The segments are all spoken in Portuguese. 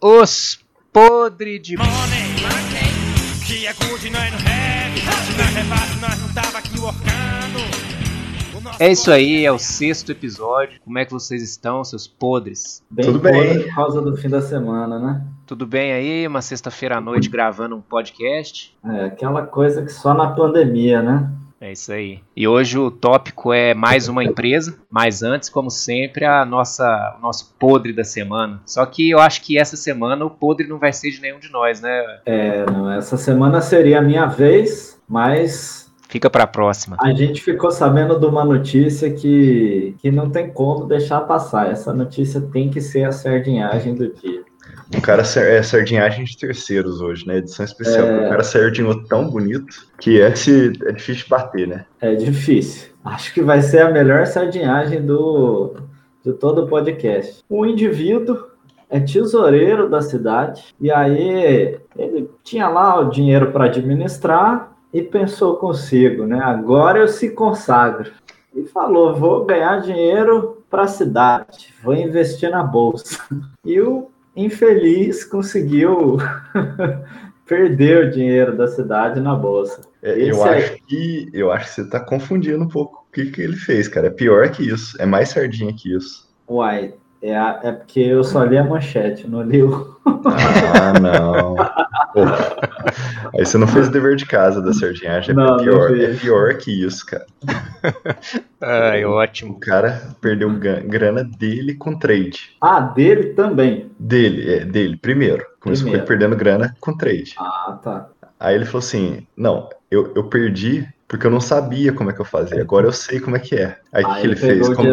Os podre de. É isso aí, é o sexto episódio. Como é que vocês estão, seus podres? Bem Tudo bem. Por causa do fim da semana, né? Tudo bem aí? Uma sexta-feira à noite gravando um podcast. É aquela coisa que só na pandemia, né? É isso aí. E hoje o tópico é mais uma empresa, mas antes, como sempre, a nossa, o nosso podre da semana. Só que eu acho que essa semana o podre não vai ser de nenhum de nós, né? É, não, essa semana seria a minha vez, mas Fica pra próxima. a gente ficou sabendo de uma notícia que, que não tem como deixar passar. Essa notícia tem que ser a sardinhagem do dia. O cara é sardinhagem de terceiros hoje, né? Edição especial. É. O cara sardinhou tão bonito que esse é difícil de bater, né? É difícil. Acho que vai ser a melhor sardinhagem do, de todo o podcast. O indivíduo é tesoureiro da cidade e aí ele tinha lá o dinheiro para administrar e pensou consigo, né? Agora eu se consagro. E falou: vou ganhar dinheiro para a cidade, vou investir na bolsa. E o infeliz conseguiu perder o dinheiro da cidade na bolsa. É, eu, aí- acho que, eu acho que você tá confundindo um pouco o que, que ele fez, cara. É pior que isso. É mais sardinha que isso. Uai, é, a- é porque eu só li a manchete, não li o. Ah, não. Pô, aí você não fez o dever de casa da sardinhagem. É, Não, pior, é pior que isso, cara. Ai, O ótimo. cara perdeu grana dele com trade. Ah, dele também. Dele, é, dele, primeiro. Começou com ele Primeiro. perdendo grana com trade. Ah, tá. Aí ele falou assim: Não, eu, eu perdi porque eu não sabia como é que eu fazia. Agora eu sei como é que é. Aí o que, ele fez? o Como,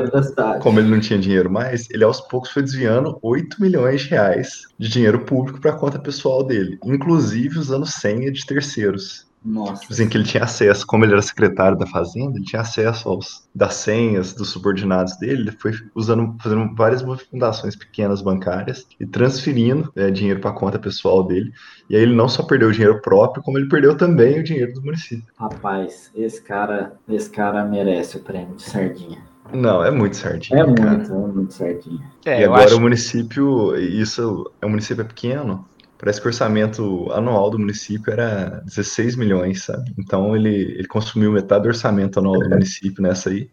como ele não tinha dinheiro mais, ele aos poucos foi desviando 8 milhões de reais de dinheiro público para conta pessoal dele, inclusive usando senha de terceiros. Nossa. Tipo assim, que ele tinha acesso, como ele era secretário da Fazenda, ele tinha acesso aos, das senhas dos subordinados dele, ele foi usando, fazendo várias movimentações pequenas bancárias e transferindo é, dinheiro para conta pessoal dele. E aí ele não só perdeu o dinheiro próprio, como ele perdeu também o dinheiro do município. Rapaz, esse cara, esse cara merece o prêmio de sardinha. Não, é muito certinho. É cara. muito, é muito sardinha. É, e agora acho o município, isso é um município pequeno, parece que o orçamento anual do município era 16 milhões, sabe? Então ele, ele consumiu metade do orçamento anual do município nessa aí.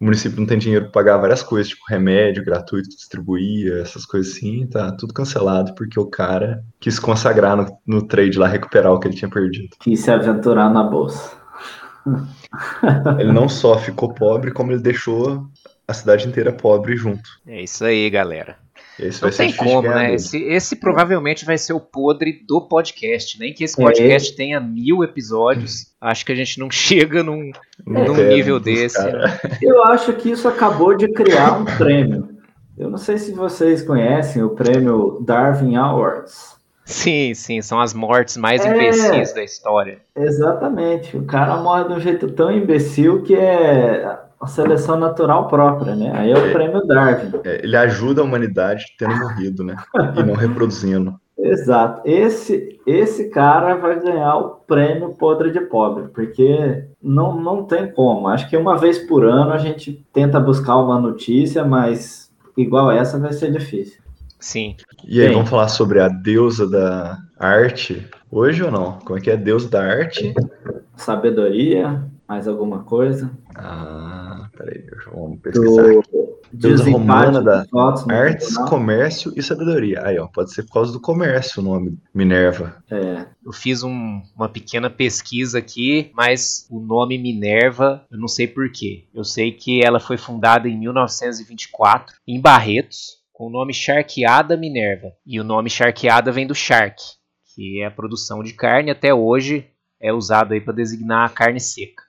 O município não tem dinheiro para pagar várias coisas, tipo remédio gratuito, distribuir, essas coisas assim, tá tudo cancelado porque o cara quis consagrar no, no trade lá, recuperar o que ele tinha perdido. Quis se aventurar na bolsa. Ele não só ficou pobre, como ele deixou a cidade inteira pobre junto. É isso aí, galera. E isso Não vai ser tem difícil como, né? Esse, esse provavelmente vai ser o podre do podcast. Nem que esse É. podcast tenha mil episódios. Acho que a gente não chega num, Não num nível desse. cara. Eu acho que isso acabou de criar um prêmio. Eu não sei se vocês conhecem o prêmio Darwin Awards. Sim, sim, são as mortes mais É. imbecis da história. Exatamente. O cara morre de um jeito tão imbecil que é a seleção natural própria, né? Aí é o É. prêmio Darwin. É, ele ajuda a humanidade tendo morrido, né? E não reproduzindo. Exato. Esse, esse cara vai ganhar o prêmio Podre de Pobre, porque não, não tem como. Acho que uma vez por ano a gente tenta buscar uma notícia, mas igual essa vai ser difícil. Sim. E aí, Bem. vamos falar sobre a deusa da arte hoje ou não? Como é que é a deusa da arte? Sabedoria, mais alguma coisa? Ah, peraí, vamos pesquisar. Do aqui. Deusa romana da dos votos no Artes, tribunal. comércio e sabedoria. Aí, ó, pode ser por causa do comércio o nome Minerva. É, Eu fiz um- uma pequena pesquisa aqui, mas o nome Minerva, eu não sei porquê. Eu sei que ela foi fundada em 1924, em Barretos, com o nome Charqueada Minerva. E o nome Charqueada vem do charque, que é a produção de carne, até hoje é usado aí para designar a carne seca.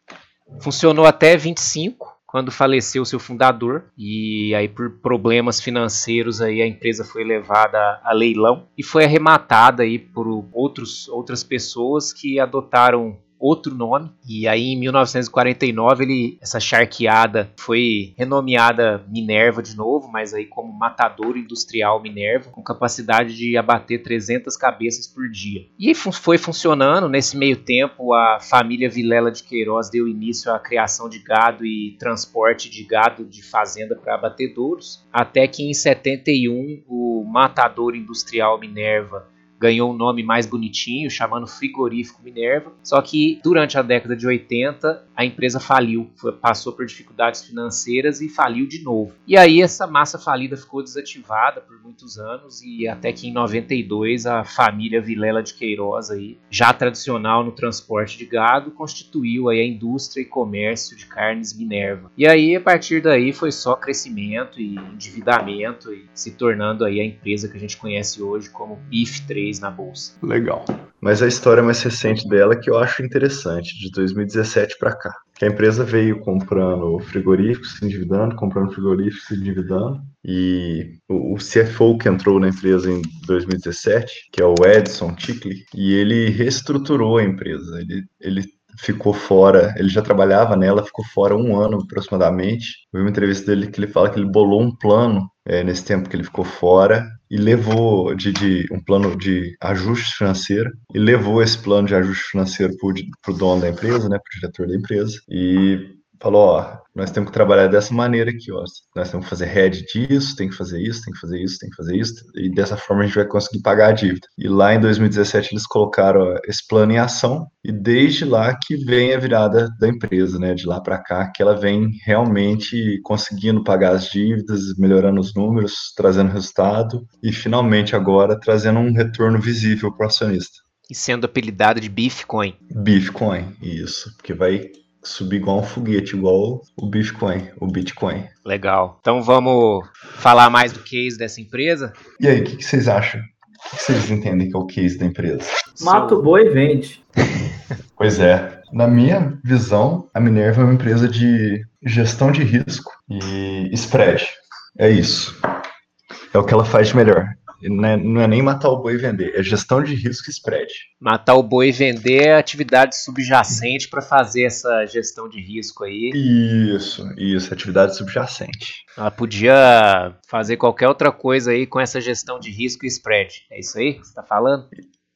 Funcionou até 25, quando faleceu seu fundador, e aí por problemas financeiros aí a empresa foi levada a leilão e foi arrematada aí por outros, outras pessoas que adotaram outro nome. E aí em 1949 ele, essa charqueada foi renomeada Minerva de novo, mas aí como Matador Industrial Minerva, com capacidade de abater 300 cabeças por dia. E foi funcionando. Nesse meio tempo, a família Vilela de Queiroz deu início à criação de gado e transporte de gado de fazenda para abatedouros, até que em 71 o Matador Industrial Minerva ganhou um nome mais bonitinho, chamando Frigorífico Minerva. Só que durante a década de 80, a empresa faliu, passou por dificuldades financeiras e faliu de novo. E aí essa massa falida ficou desativada por muitos anos e até que em 92 a família Vilela de Queiroz aí, já tradicional no transporte de gado, constituiu aí a indústria e comércio de carnes Minerva. E aí a partir daí foi só crescimento e endividamento e se tornando aí a empresa que a gente conhece hoje como BIF 3 na bolsa. Legal. Mas a história mais recente dela que eu acho interessante, de 2017 para cá. Que a empresa veio comprando frigoríficos, se endividando, comprando frigoríficos, se endividando. E o, CFO que entrou na empresa em 2017, que é o Edson Tickley, e ele reestruturou a empresa. Ele, ele ficou fora, ele já trabalhava nela, ficou fora um ano aproximadamente. Eu vi uma entrevista dele que ele fala que ele bolou um plano é, nesse tempo que ele ficou fora e levou de, de, um plano de ajuste financeiro e levou esse plano de ajuste financeiro para o dono da empresa, né, para o diretor da empresa e falou, ó, nós temos que trabalhar dessa maneira aqui, ó. Nós temos que fazer head disso, tem que fazer isso, tem que fazer isso, tem que fazer isso, e dessa forma a gente vai conseguir pagar a dívida. E lá em 2017 eles colocaram esse plano em ação, e desde lá que vem a virada da empresa, né? De lá para cá, que ela vem realmente conseguindo pagar as dívidas, melhorando os números, trazendo resultado, e finalmente agora trazendo um retorno visível para o acionista. E sendo apelidado de Bitcoin. Bitcoin, isso, porque vai subir igual um foguete, igual o Bitcoin, o Bitcoin. Legal. Então vamos falar mais do case dessa empresa? E aí, o que, que, vocês acham? O que vocês entendem que é o case da empresa? Mata o boi e vende. pois é. Na minha visão, a Minerva é uma empresa de gestão de risco e spread. É isso. É o que ela faz de melhor. Não é, não é, nem matar o boi e vender, é gestão de risco e spread. Matar o boi e vender é atividade subjacente para fazer essa gestão de risco aí. Isso, isso, atividade subjacente. Ela podia fazer qualquer outra coisa aí com essa gestão de risco e spread. É isso aí que você está falando?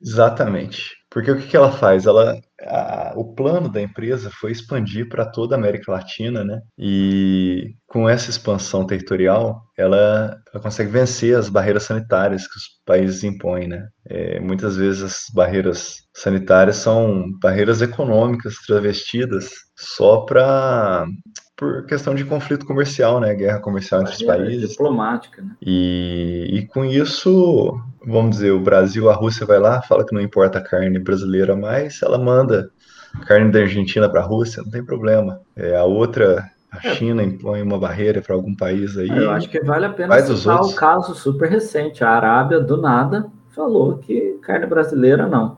Exatamente. Porque o que, que ela faz? Ela, a, o plano da empresa foi expandir para toda a América Latina, né? E com essa expansão territorial, ela, ela consegue vencer as barreiras sanitárias que os países impõem, né? É, muitas vezes as barreiras sanitárias são barreiras econômicas travestidas só para por questão de conflito comercial, né? Guerra comercial entre os países. Diplomática, né? E, e com isso, vamos dizer, o Brasil, a Rússia vai lá, fala que não importa a carne brasileira mais, ela manda carne da Argentina para a Rússia, não tem problema. É, a outra, a é. China impõe uma barreira para algum país aí. Eu acho que vale a pena citar o caso super recente. A Arábia, do nada, falou que carne brasileira não.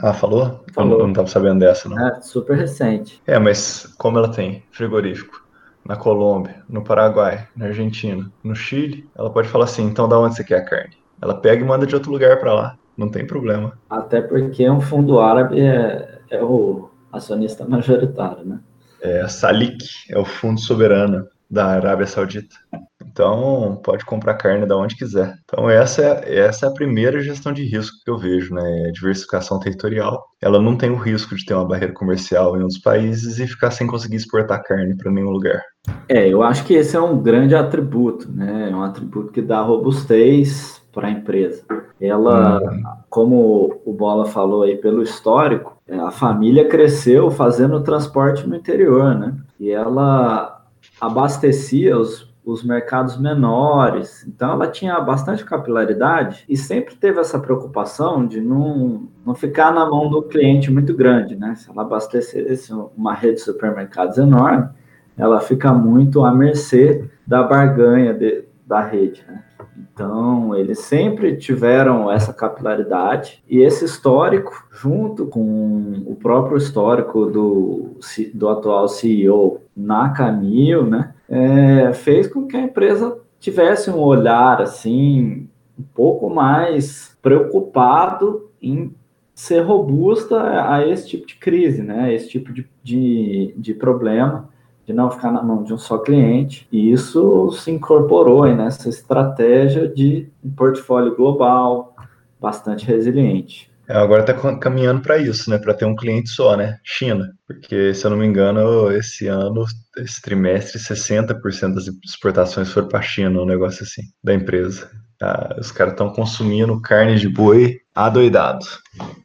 Ah, falou? falou. Eu não estava sabendo dessa, não. É, super recente. É, mas como ela tem frigorífico na Colômbia, no Paraguai, na Argentina, no Chile, ela pode falar assim, então da onde você quer a carne? Ela pega e manda de outro lugar para lá. Não tem problema. Até porque um fundo árabe é, é o acionista majoritário, né? É a Salik, é o fundo soberano da Arábia Saudita. Então, pode comprar carne da onde quiser. Então, essa é, essa é a primeira gestão de risco que eu vejo, né? Diversificação territorial. Ela não tem o risco de ter uma barreira comercial em outros países e ficar sem conseguir exportar carne para nenhum lugar. É, eu acho que esse é um grande atributo, né? É um atributo que dá robustez para a empresa. Ela, como o Bola falou aí, pelo histórico, a família cresceu fazendo transporte no interior, né? E ela abastecia os os mercados menores. Então, ela tinha bastante capilaridade e sempre teve essa preocupação de não, não ficar na mão do cliente muito grande, né? Se ela abastecesse uma rede de supermercados enorme, ela fica muito à mercê da barganha de, da rede, né? Então, eles sempre tiveram essa capilaridade e esse histórico, junto com o próprio histórico do, do atual CEO na Camil, né? é, fez com que a empresa tivesse um olhar assim um pouco mais preocupado em ser robusta a esse tipo de crise, né? A esse tipo de, de, de problema, de não ficar na mão de um só cliente. E isso se incorporou nessa estratégia de um portfólio global bastante resiliente. É, agora está caminhando para isso, né? Para ter um cliente só, né? China. Porque, se eu não me engano, esse ano, esse trimestre, 60% das exportações foram para a China, um negócio assim, da empresa. Ah, os caras estão consumindo carne de boi adoidados.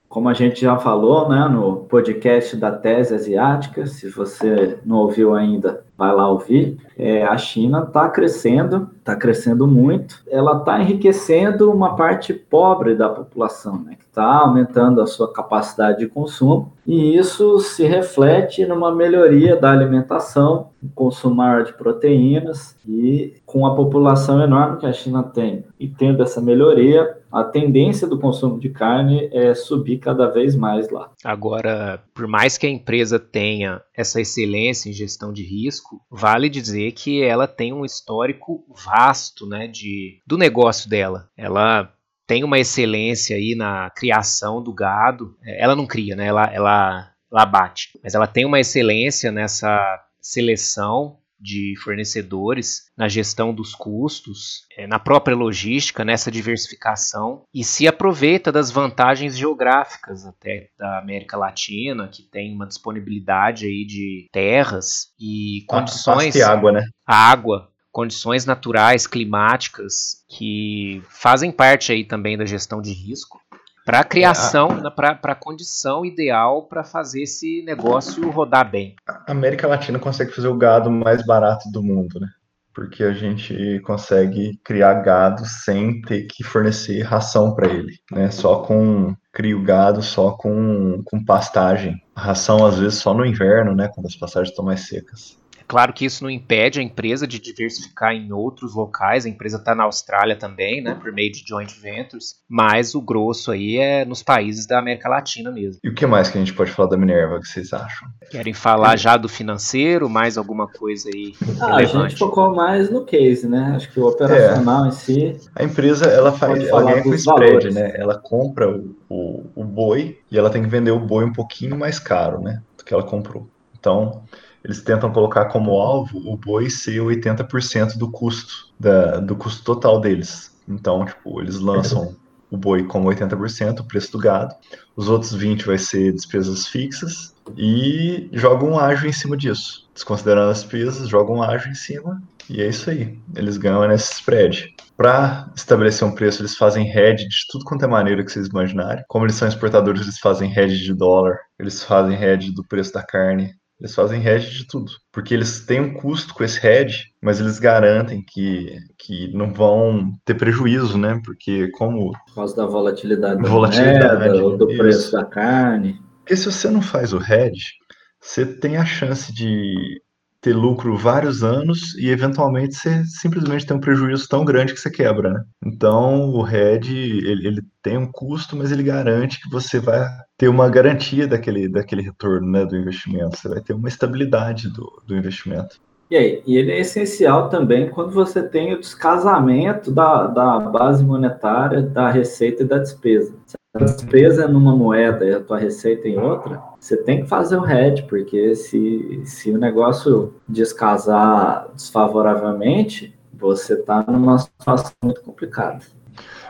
Como a gente já falou né, no podcast da Tese Asiática, se você não ouviu ainda, vai lá ouvir. É, a China está crescendo, está crescendo muito. Ela está enriquecendo uma parte pobre da população, né, que está aumentando a sua capacidade de consumo, e isso se reflete numa melhoria da alimentação, consumo maior de proteínas, e com a população enorme que a China tem, e tendo essa melhoria, a tendência do consumo de carne é subir cada vez mais lá. Agora, por mais que a empresa tenha essa excelência em gestão de risco, vale dizer que ela tem um histórico vasto, né, de do negócio dela. Ela tem uma excelência aí na criação do gado. Ela não cria, né? Ela, ela, ela bate. Mas ela tem uma excelência nessa seleção de fornecedores, na gestão dos custos, é, na própria logística, nessa diversificação e se aproveita das vantagens geográficas até da América Latina, que tem uma disponibilidade aí de terras e condições. Ah, água, né? A água, condições naturais, climáticas, que fazem parte aí também da gestão de risco para a criação, é, para a condição ideal para fazer esse negócio rodar bem. A América Latina consegue fazer o gado mais barato do mundo, né? Porque a gente consegue criar gado sem ter que fornecer ração para ele, né? Só com crio gado, só com, com pastagem. A ração às vezes só no inverno, né? Quando as pastagens estão mais secas. Claro que isso não impede a empresa de diversificar em outros locais, a empresa está na Austrália também, né, por meio de joint ventures, mas o grosso aí é nos países da América Latina mesmo. E o que mais que a gente pode falar da Minerva que vocês acham? Querem falar já do financeiro, mais alguma coisa aí ah, A gente focou mais no case, né? Acho que o operacional é. em si. A empresa ela faz, ela ganha com spread, valores. né? Ela compra o, o, o boi e ela tem que vender o boi um pouquinho mais caro, né? Do que ela comprou. Então, eles tentam colocar como alvo o boi ser 80% do custo, da, do custo total deles. Então, tipo, eles lançam o boi como 80%, o preço do gado, os outros 20% vai ser despesas fixas e jogam um ágio em cima disso. Desconsiderando as despesas, jogam um ágio em cima e é isso aí. Eles ganham nesse spread. Para estabelecer um preço, eles fazem hedge de tudo quanto é maneira que vocês imaginarem. Como eles são exportadores, eles fazem hedge de dólar, eles fazem hedge do preço da carne, eles fazem hedge de tudo, porque eles têm um custo com esse hedge, mas eles garantem que, que não vão ter prejuízo, né? Porque como... Por causa da volatilidade, volatilidade da moeda, do preço isso. da carne. Porque se você não faz o hedge, você tem a chance de ter lucro vários anos e eventualmente você simplesmente tem um prejuízo tão grande que você quebra, né? Então o hedge ele, ele tem um custo, mas ele garante que você vai ter uma garantia daquele, daquele retorno né, do investimento, você vai ter uma estabilidade do, do investimento. E aí, e ele é essencial também quando você tem o descasamento da, da base monetária, da receita e da despesa. Se a despesa é numa moeda e a tua receita em outra, você tem que fazer o hedge, porque se, se o negócio descasar desfavoravelmente, você está numa situação muito complicada.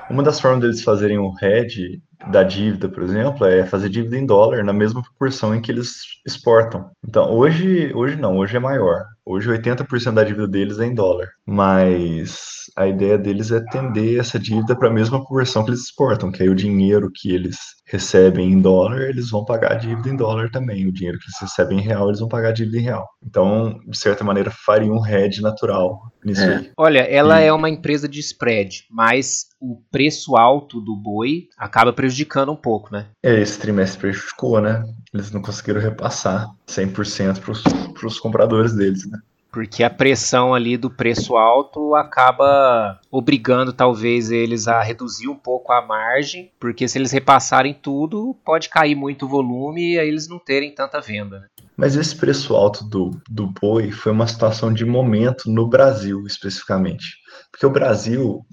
Uma das formas deles fazerem o hedge da dívida, por exemplo, é fazer dívida em dólar na mesma proporção em que eles exportam. Então, hoje, hoje não, hoje é maior. Hoje 80% da dívida deles é em dólar, mas a ideia deles é tender essa dívida para a mesma conversão que eles exportam, que aí o dinheiro que eles recebem em dólar, eles vão pagar a dívida em dólar também. O dinheiro que eles recebem em real, eles vão pagar a dívida em real. Então, de certa maneira, faria um hedge natural nisso é. aí. Olha, ela e... é uma empresa de spread, mas o preço alto do boi acaba prejudicando um pouco, né? É, esse trimestre prejudicou, né? Eles não conseguiram repassar 100% para os compradores deles, né? Porque a pressão ali do preço alto acaba obrigando talvez eles a reduzir um pouco a margem, porque se eles repassarem tudo, pode cair muito o volume e aí eles não terem tanta venda. Né? Mas esse preço alto do, do boi foi uma situação de momento no Brasil, especificamente. Porque o Brasil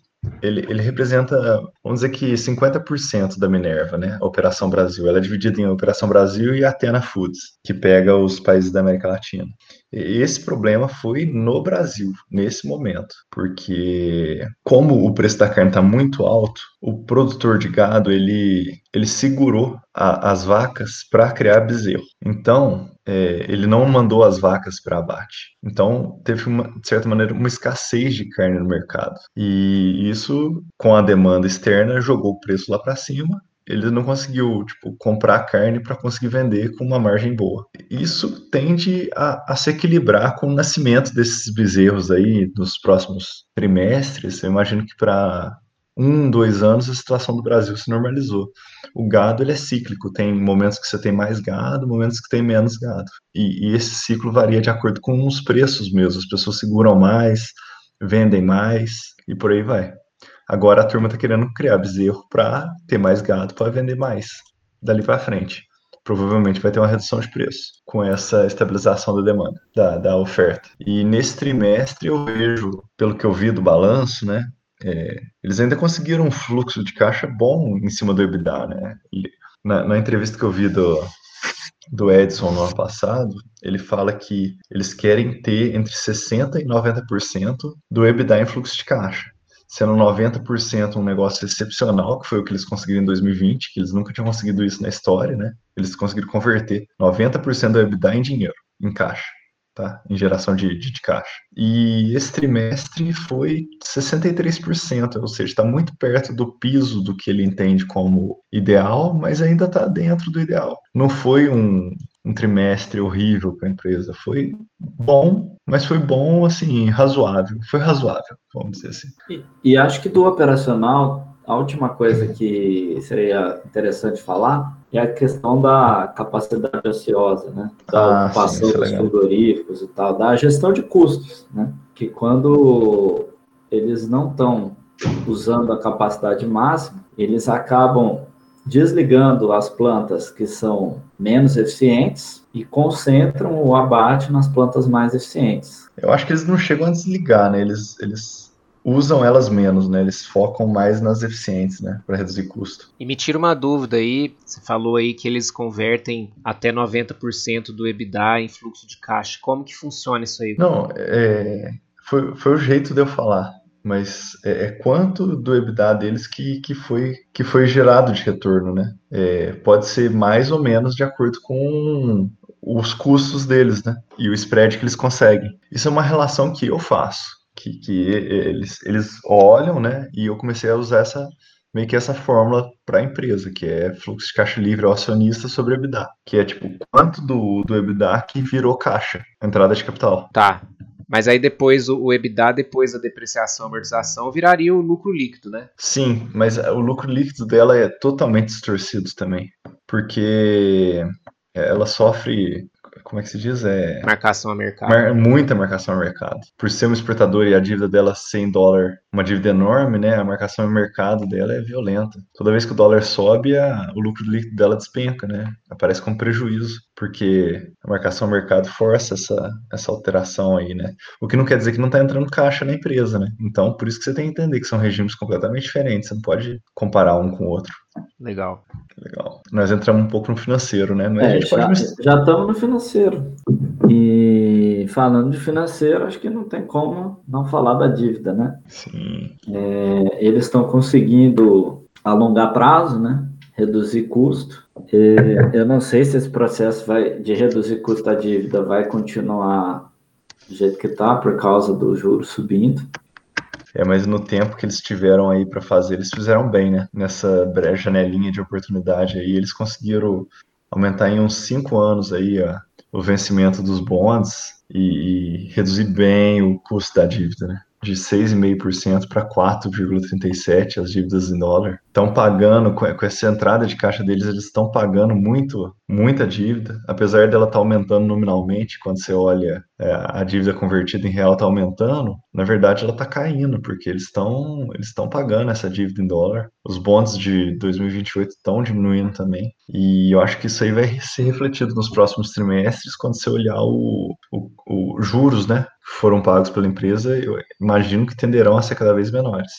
ele, ele representa, vamos dizer que 50% da Minerva, né? A Operação Brasil. Ela é dividida em Operação Brasil e Atena Foods, que pega os países da América Latina. E esse problema foi no Brasil, nesse momento, porque como o preço da carne está muito alto, o produtor de gado ele, ele segurou a, as vacas para criar bezerro. Então, é, ele não mandou as vacas para abate. Então, teve, uma, de certa maneira, uma escassez de carne no mercado. E isso, com a demanda externa, jogou o preço lá para cima ele não conseguiu tipo, comprar carne para conseguir vender com uma margem boa. Isso tende a, a, se equilibrar com o nascimento desses bezerros aí nos próximos trimestres. Eu imagino que para um, dois anos a situação do Brasil se normalizou. O gado ele é cíclico, tem momentos que você tem mais gado, momentos que tem menos gado. E, e esse ciclo varia de acordo com os preços mesmo. As pessoas seguram mais, vendem mais e por aí vai. Agora a turma está querendo criar bezerro para ter mais gado para vender mais dali para frente. Provavelmente vai ter uma redução de preço com essa estabilização da demanda, da, da oferta. E nesse trimestre eu vejo, pelo que eu vi do balanço, né, é, eles ainda conseguiram um fluxo de caixa bom em cima do EBITDA, né? Na, na entrevista que eu vi do, do Edson no ano passado, ele fala que eles querem ter entre 60% e 90% do EBITDA em fluxo de caixa sendo 90% um negócio excepcional, que foi o que eles conseguiram em 2020, que eles nunca tinham conseguido isso na história, né? Eles conseguiram converter 90% do EBITDA em dinheiro, em caixa, tá? Em geração de, de, de caixa. E esse trimestre foi 63%, ou seja, está muito perto do piso do que ele entende como ideal, mas ainda está dentro do ideal. Não foi um, um trimestre horrível para a empresa. Foi bom, mas foi bom, assim, razoável. Foi razoável, vamos dizer assim. E, e acho que do operacional, a última coisa que seria interessante falar é a questão da capacidade ociosa, né? Da ah, ocupação sim, é dos frigoríficos e tal, da gestão de custos, né? Que quando eles não estão usando a capacidade máxima, eles acabam desligando as plantas que são menos eficientes e concentram o abate nas plantas mais eficientes. Eu acho que eles não chegam a desligar, né? Eles, eles usam elas menos, né? Eles focam mais nas eficientes, né? Para reduzir custo. E me tira uma dúvida aí, você falou aí que eles convertem até 90% do EBITDA em fluxo de caixa. Como que funciona isso aí? Não, é, foi, foi o jeito de eu falar mas é, é, quanto do EBITDA deles que, que, foi, que foi gerado de retorno, né? É, pode ser mais ou menos de acordo com os custos deles, né? E o spread que eles conseguem. Isso é uma relação que eu faço, que, que eles, eles olham, né? E eu comecei a usar essa meio que essa fórmula para a empresa, que é fluxo de caixa livre ao acionista sobre EBITDA, que é tipo quanto do, do EBITDA que virou caixa, entrada de capital. Tá. Mas aí depois o, EBITDA, depois da depreciação e amortização, viraria o lucro líquido, né? Sim, mas o lucro líquido dela é totalmente distorcido também. Porque ela sofre como é que se diz? É... Marcação a mercado. Mar... Muita marcação a mercado. Por ser uma exportadora e a dívida dela 100 dólares, uma dívida enorme, né? A marcação a mercado dela é violenta. Toda vez que o dólar sobe, a... o lucro líquido dela despenca, né? Aparece como prejuízo, porque a marcação a mercado força essa, essa alteração aí, né? O que não quer dizer que não está entrando caixa na empresa, né? Então, por isso que você tem que entender que são regimes completamente diferentes. Você não pode comparar um com o outro. Legal. Legal. Nós entramos um pouco no financeiro, né? Mas é, já, pode... já estamos no financeiro. E falando de financeiro, acho que não tem como não falar da dívida, né? Sim. É, eles estão conseguindo alongar prazo, né? Reduzir custo. E eu não sei se esse processo vai, de reduzir custo da dívida vai continuar do jeito que está, por causa do juro subindo. É, mas no tempo que eles tiveram aí para fazer, eles fizeram bem, né? Nessa janelinha de oportunidade aí, eles conseguiram aumentar em uns cinco anos aí ó, o vencimento dos bonds e, e reduzir bem o custo da dívida, né? de 6,5% para 4,37% as dívidas em dólar. Estão pagando, com essa entrada de caixa deles, eles estão pagando muito, muita dívida, apesar dela estar tá aumentando nominalmente, quando você olha é, a dívida convertida em real está aumentando, na verdade ela está caindo, porque eles estão eles estão pagando essa dívida em dólar. Os bonds de 2028 estão diminuindo também. E eu acho que isso aí vai ser refletido nos próximos trimestres, quando você olhar o, o, o juros, né? foram pagos pela empresa, eu imagino que tenderão a ser cada vez menores.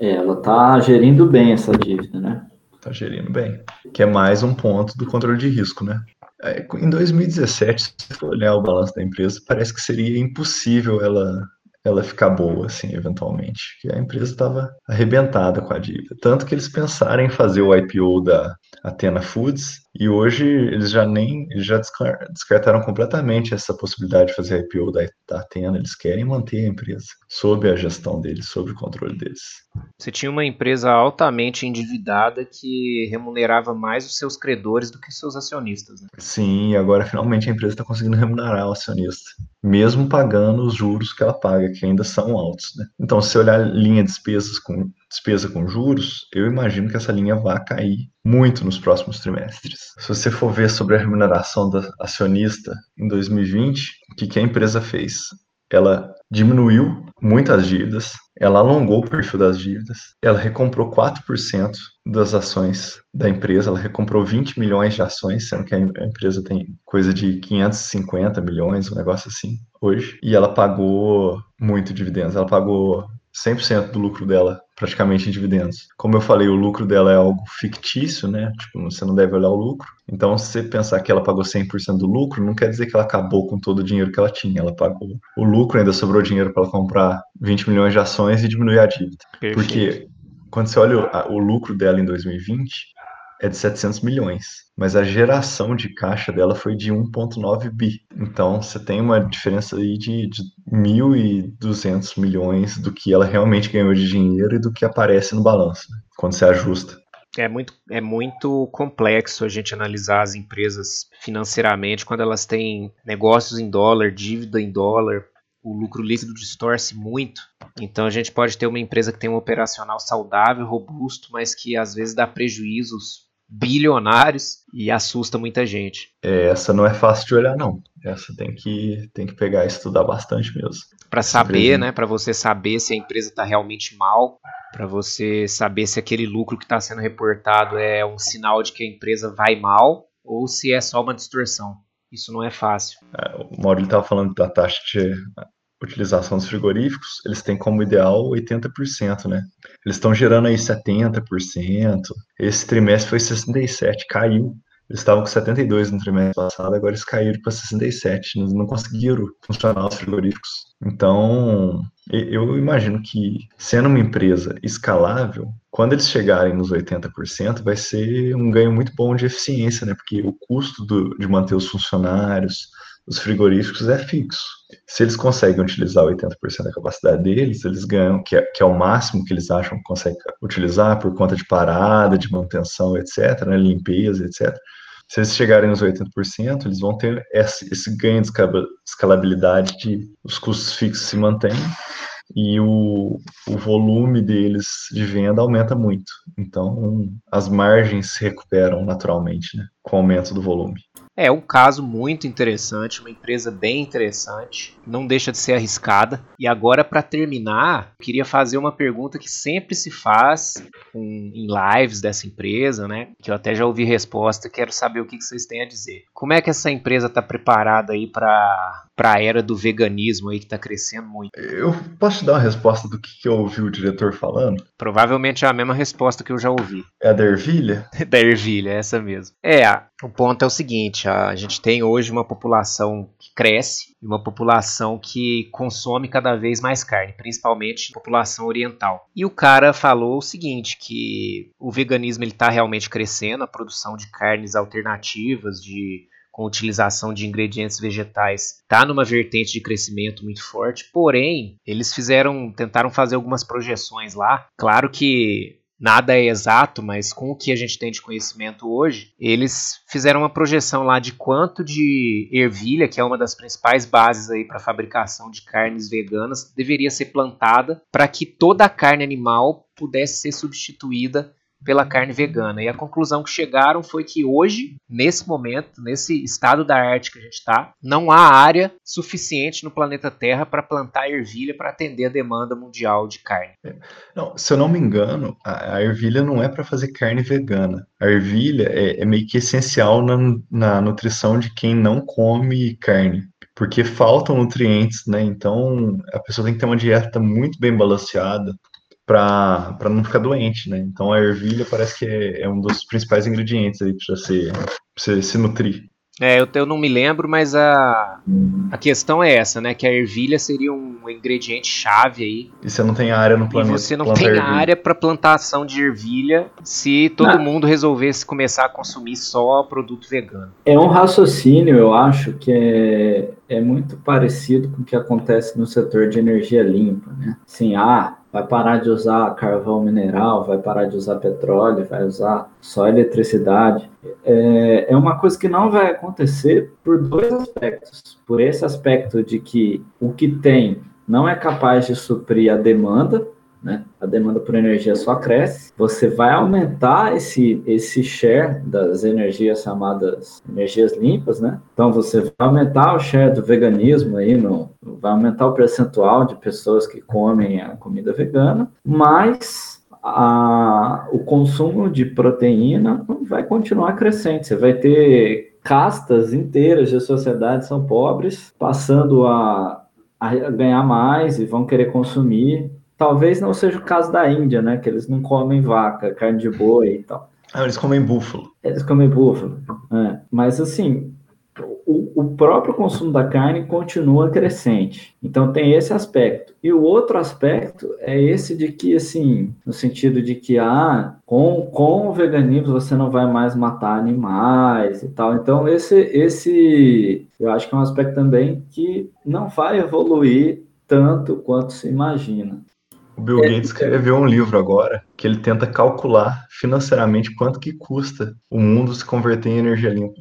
É, ela está gerindo bem essa dívida, né? Está gerindo bem. Que é mais um ponto do controle de risco, né? É, em 2017, se for olhar o balanço da empresa, parece que seria impossível ela ela ficar boa, assim, eventualmente. Que a empresa estava arrebentada com a dívida. Tanto que eles pensaram em fazer o IPO da Athena Foods e hoje eles já nem eles já descartaram completamente essa possibilidade de fazer IPO da, da Atena. Eles querem manter a empresa sob a gestão deles, sob o controle deles. Você tinha uma empresa altamente endividada que remunerava mais os seus credores do que os seus acionistas. Né? Sim, e agora finalmente a empresa está conseguindo remunerar o acionista, mesmo pagando os juros que ela paga, que ainda são altos. Né? Então, se você olhar a linha de despesas com despesa com juros, eu imagino que essa linha vai cair muito nos próximos trimestres. Se você for ver sobre a remuneração da acionista em 2020, o que, que a empresa fez? Ela diminuiu muitas dívidas, ela alongou o perfil das dívidas, ela recomprou 4% das ações da empresa, ela recomprou 20 milhões de ações, sendo que a empresa tem coisa de 550 milhões, um negócio assim, hoje, e ela pagou muito dividendos, ela pagou 100% do lucro dela praticamente em dividendos. Como eu falei, o lucro dela é algo fictício, né? Tipo, você não deve olhar o lucro. Então, se você pensar que ela pagou 100% do lucro, não quer dizer que ela acabou com todo o dinheiro que ela tinha. Ela pagou o lucro, ainda sobrou dinheiro para ela comprar 20 milhões de ações e diminuir a dívida. Perfeito. Porque quando você olha o, o lucro dela em 2020, é de 700 milhões, mas a geração de caixa dela foi de 1,9 bi. Então você tem uma diferença aí de, de 1.200 milhões do que ela realmente ganhou de dinheiro e do que aparece no balanço, né? quando você ajusta. É muito, é muito complexo a gente analisar as empresas financeiramente quando elas têm negócios em dólar, dívida em dólar, o lucro líquido distorce muito. Então a gente pode ter uma empresa que tem um operacional saudável, robusto, mas que às vezes dá prejuízos bilionários e assusta muita gente. É, essa não é fácil de olhar, não. Essa tem que, tem que pegar e estudar bastante mesmo. Para saber, né? Para você saber se a empresa está realmente mal, para você saber se aquele lucro que está sendo reportado é um sinal de que a empresa vai mal ou se é só uma distorção. Isso não é fácil. É, o Maurício estava falando da taxa de utilização dos frigoríficos, eles têm como ideal 80%, né? Eles estão gerando aí 70%. Esse trimestre foi 67%, caiu. Eles estavam com 72 no trimestre passado, agora eles caíram para 67. Eles não conseguiram funcionar os frigoríficos. Então, eu imagino que, sendo uma empresa escalável, quando eles chegarem nos 80%, vai ser um ganho muito bom de eficiência, né? Porque o custo do, de manter os funcionários, os frigoríficos é fixo. Se eles conseguem utilizar 80% da capacidade deles, eles ganham, que é, que é, o máximo que eles acham que conseguem utilizar por conta de parada, de manutenção, etc., né, limpeza, etc. Se eles chegarem nos 80%, eles vão ter esse, esse ganho de escalabilidade de os custos fixos se mantêm e o, o volume deles de venda aumenta muito. Então, as margens se recuperam naturalmente né, com o aumento do volume. É um caso muito interessante, uma empresa bem interessante, não deixa de ser arriscada. E agora, para terminar, queria fazer uma pergunta que sempre se faz em lives dessa empresa, né? Que eu até já ouvi resposta, quero saber o que vocês têm a dizer. Como é que essa empresa está preparada aí para a era do veganismo aí que está crescendo muito? Eu posso te dar uma resposta do que, que eu ouvi o diretor falando? Provavelmente é a mesma resposta que eu já ouvi. É a da ervilha? da ervilha, é essa mesmo. É, o ponto é o seguinte, a gente tem hoje uma população que cresce e uma população que consome cada vez mais carne, principalmente a população oriental. E o cara falou o seguinte, que o veganismo está realmente crescendo, a produção de carnes alternativas, de com utilização de ingredientes vegetais está numa vertente de crescimento muito forte, porém eles fizeram, tentaram fazer algumas projeções lá. Claro que nada é exato, mas com o que a gente tem de conhecimento hoje, eles fizeram uma projeção lá de quanto de ervilha, que é uma das principais bases aí para fabricação de carnes veganas, deveria ser plantada para que toda a carne animal pudesse ser substituída pela carne vegana. E a conclusão que chegaram foi que hoje, nesse momento, nesse estado da arte que a gente está, não há área suficiente no planeta Terra para plantar ervilha para atender a demanda mundial de carne. É. Não, se eu não me engano, a, ervilha não é para fazer carne vegana. A ervilha é, é meio que essencial na, na nutrição de quem não come carne porque faltam nutrientes, né? Então a pessoa tem que ter uma dieta muito bem balanceada, para não ficar doente, né? Então a ervilha parece que é, é um dos principais ingredientes aí para você, você se nutrir. É, eu, eu não me lembro, mas a, a questão é essa, né? Que a ervilha seria um ingrediente chave aí. E você não tem área no planeta. E você não tem ervilha. área para plantação de ervilha se todo não. mundo resolvesse começar a consumir só produto vegano. É um raciocínio, eu acho, que é, é muito parecido com o que acontece no setor de energia limpa, né? Sim, ah, vai parar de usar carvão mineral, vai parar de usar petróleo, vai usar só eletricidade. É, é uma coisa que não vai acontecer por dois aspectos. Por esse aspecto de que o que tem não é capaz de suprir a demanda, né? A demanda por energia só cresce. Você vai aumentar esse, esse share das energias chamadas energias limpas, né? Então você vai aumentar o share do veganismo aí, no, vai aumentar o percentual de pessoas que comem a comida vegana, mas a, o consumo de proteína vai continuar crescente. Você vai ter castas inteiras de sociedades são pobres, passando a, a ganhar mais e vão querer consumir Talvez não seja o caso da Índia, né? Que eles não comem vaca, carne de boi e tal. Ah, eles comem búfalo. Eles comem búfalo. É. Mas assim, o, o, próprio consumo da carne continua crescente. Então tem esse aspecto. E o outro aspecto é esse de que, assim, no sentido de que, ah, com, com o veganismo você não vai mais matar animais e tal. Então esse, esse, eu acho que é um aspecto também que não vai evoluir tanto quanto se imagina. O Bill é, Gates escreveu um livro agora que ele tenta calcular financeiramente quanto que custa o mundo se converter em energia limpa.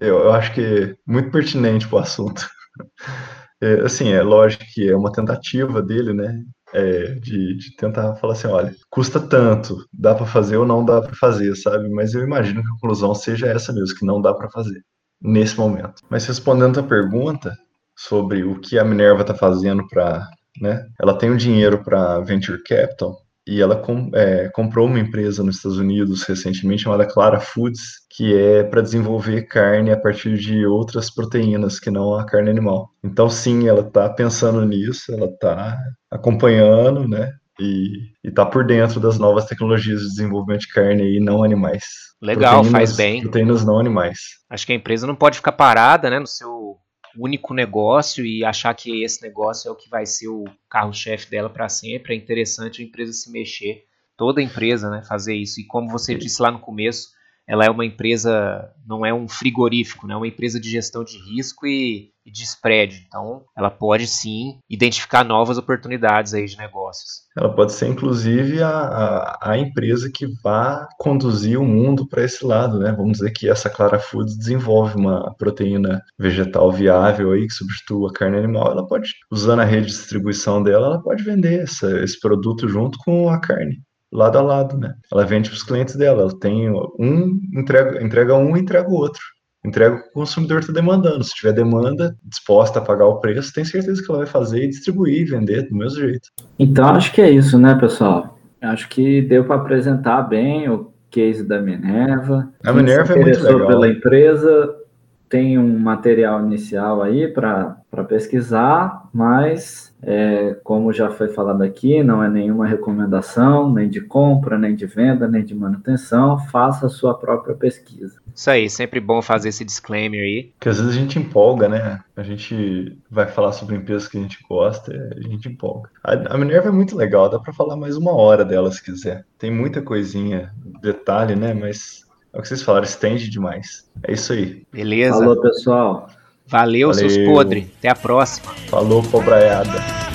Eu, eu acho que é muito pertinente para o assunto. É, assim, é lógico que é uma tentativa dele, né? É, de, de, tentar falar assim, olha, custa tanto, dá para fazer ou não dá para fazer, sabe? Mas eu imagino que a conclusão seja essa mesmo, que não dá para fazer nesse momento. Mas respondendo a pergunta sobre o que a Minerva está fazendo para né? Ela tem o um dinheiro para venture capital e ela com, é, comprou uma empresa nos Estados Unidos recentemente chamada Clara Foods, que é para desenvolver carne a partir de outras proteínas que não a carne animal. Então, sim, ela está pensando nisso, ela está acompanhando, né? E está por dentro das novas tecnologias de desenvolvimento de carne e não animais. Legal, faz bem. Proteínas não animais. Acho que a empresa não pode ficar parada, né, no seu único negócio e achar que esse negócio é o que vai ser o carro-chefe dela para sempre. É interessante a empresa se mexer, toda empresa, né, fazer isso. E como você disse lá no começo, ela é uma empresa, não é um frigorífico, né? é uma empresa de gestão de risco e, e de spread. Então, ela pode sim identificar novas oportunidades aí de negócios. Ela pode ser, inclusive, a, a, a empresa que vá conduzir o mundo para esse lado, né? Vamos dizer que essa Clara Foods desenvolve uma proteína vegetal viável aí que substitua a carne animal. Ela pode, usando a rede de distribuição dela, ela pode vender essa, esse produto junto com a carne lado a lado, né? Ela vende para os clientes dela. Ela tem um, entrega, entrega um e entrega o outro. Entrega o que o consumidor está demandando. Se tiver demanda disposta a pagar o preço, tem certeza que ela vai fazer e distribuir e vender do mesmo jeito. Então acho que é isso, né, pessoal? Acho que deu para apresentar bem o case da Minerva. A Minerva é muito legal. pela empresa, tem um material inicial aí para pesquisar, mas é, como já foi falado aqui, não é nenhuma recomendação, nem de compra, nem de venda, nem de manutenção. Faça a sua própria pesquisa. Isso aí, sempre bom fazer esse disclaimer aí. Porque às vezes a gente empolga, né? A gente vai falar sobre empresas que a gente gosta, a gente empolga. A, a Minerva é muito legal, dá para falar mais uma hora dela se quiser. Tem muita coisinha, detalhe, né? Mas é o que vocês falaram, estende demais. É isso aí. Beleza. Falou, pessoal. Valeu, Valeu. seus podres. Até a próxima. Falou, pobraiada.